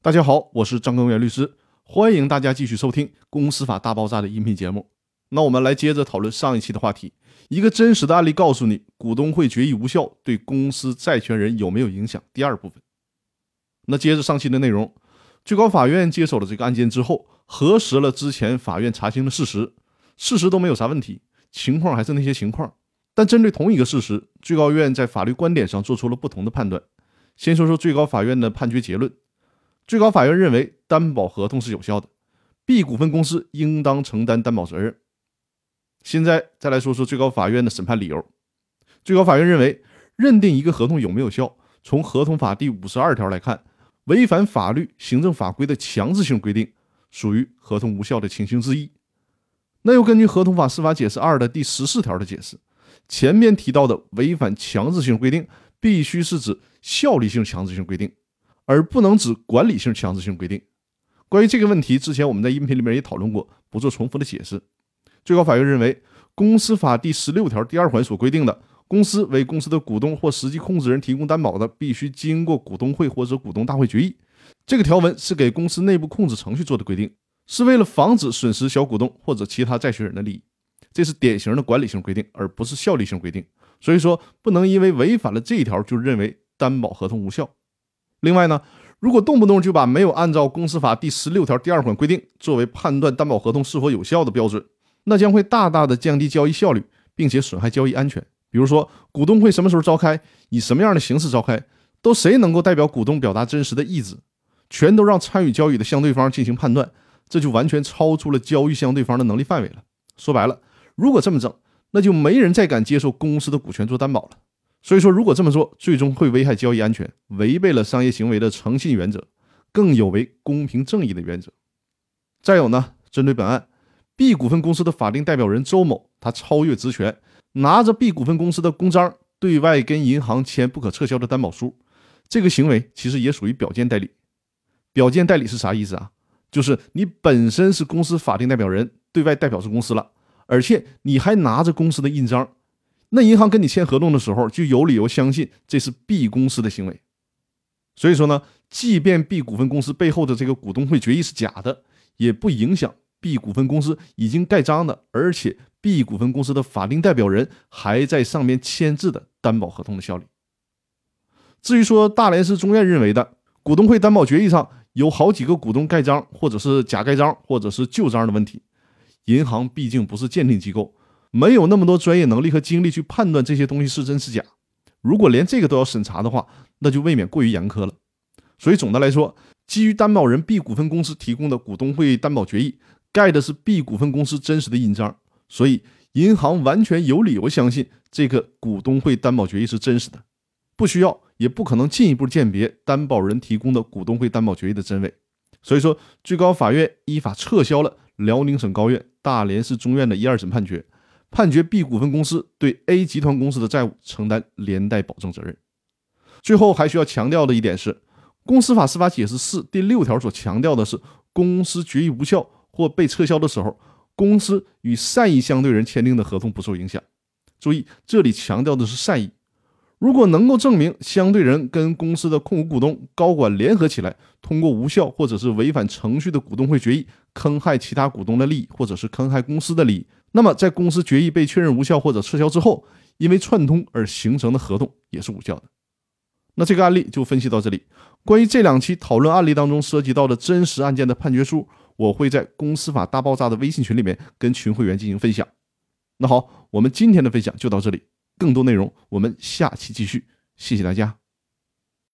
大家好，我是张根源律师，欢迎大家继续收听《公司法大爆炸》的音频节目。那我们来接着讨论上一期的话题，一个真实的案例告诉你，股东会决议无效对公司债权人有没有影响？第二部分。那接着上期的内容，最高法院接手了这个案件之后，核实了之前法院查清的事实，事实都没有啥问题，情况还是那些情况。但针对同一个事实，最高院在法律观点上做出了不同的判断。先说说最高法院的判决结论。最高法院认为担保合同是有效的，B 股份公司应当承担担保责任。现在再来说说最高法院的审判理由。最高法院认为，认定一个合同有没有效，从合同法第五十二条来看，违反法律、行政法规的强制性规定，属于合同无效的情形之一。那又根据合同法司法解释二的第十四条的解释，前面提到的违反强制性规定，必须是指效力性强制性规定。而不能指管理性强制性规定。关于这个问题，之前我们在音频里面也讨论过，不做重复的解释。最高法院认为，公司法第十六条第二款所规定的，公司为公司的股东或实际控制人提供担保的，必须经过股东会或者股东大会决议。这个条文是给公司内部控制程序做的规定，是为了防止损失小股东或者其他债权人的利益。这是典型的管理性规定，而不是效力性规定。所以说，不能因为违反了这一条就认为担保合同无效。另外呢，如果动不动就把没有按照公司法第十六条第二款规定作为判断担保合同是否有效的标准，那将会大大的降低交易效率，并且损害交易安全。比如说，股东会什么时候召开，以什么样的形式召开，都谁能够代表股东表达真实的意志，全都让参与交易的相对方进行判断，这就完全超出了交易相对方的能力范围了。说白了，如果这么整，那就没人再敢接受公司的股权做担保了。所以说，如果这么做，最终会危害交易安全，违背了商业行为的诚信原则，更有违公平正义的原则。再有呢，针对本案，B 股份公司的法定代表人周某，他超越职权，拿着 B 股份公司的公章，对外跟银行签不可撤销的担保书，这个行为其实也属于表见代理。表见代理是啥意思啊？就是你本身是公司法定代表人，对外代表是公司了，而且你还拿着公司的印章。那银行跟你签合同的时候，就有理由相信这是 B 公司的行为。所以说呢，即便 B 股份公司背后的这个股东会决议是假的，也不影响 B 股份公司已经盖章的，而且 B 股份公司的法定代表人还在上面签字的担保合同的效力。至于说大连市中院认为的股东会担保决议上有好几个股东盖章，或者是假盖章，或者是旧章的问题，银行毕竟不是鉴定机构。没有那么多专业能力和精力去判断这些东西是真是假。如果连这个都要审查的话，那就未免过于严苛了。所以总的来说，基于担保人 B 股份公司提供的股东会担保决议盖的是 B 股份公司真实的印章，所以银行完全有理由相信这个股东会担保决议是真实的，不需要也不可能进一步鉴别担保人提供的股东会担保决议的真伪。所以说，最高法院依法撤销了辽宁省高院、大连市中院的一二审判决。判决 B 股份公司对 A 集团公司的债务承担连带保证责任。最后还需要强调的一点是，《公司法司法解释四》第六条所强调的是，公司决议无效或被撤销的时候，公司与善意相对人签订的合同不受影响。注意，这里强调的是善意。如果能够证明相对人跟公司的控股股东、高管联合起来，通过无效或者是违反程序的股东会决议，坑害其他股东的利益，或者是坑害公司的利益。那么，在公司决议被确认无效或者撤销之后，因为串通而形成的合同也是无效的。那这个案例就分析到这里。关于这两期讨论案例当中涉及到的真实案件的判决书，我会在《公司法大爆炸》的微信群里面跟群会员进行分享。那好，我们今天的分享就到这里，更多内容我们下期继续。谢谢大家。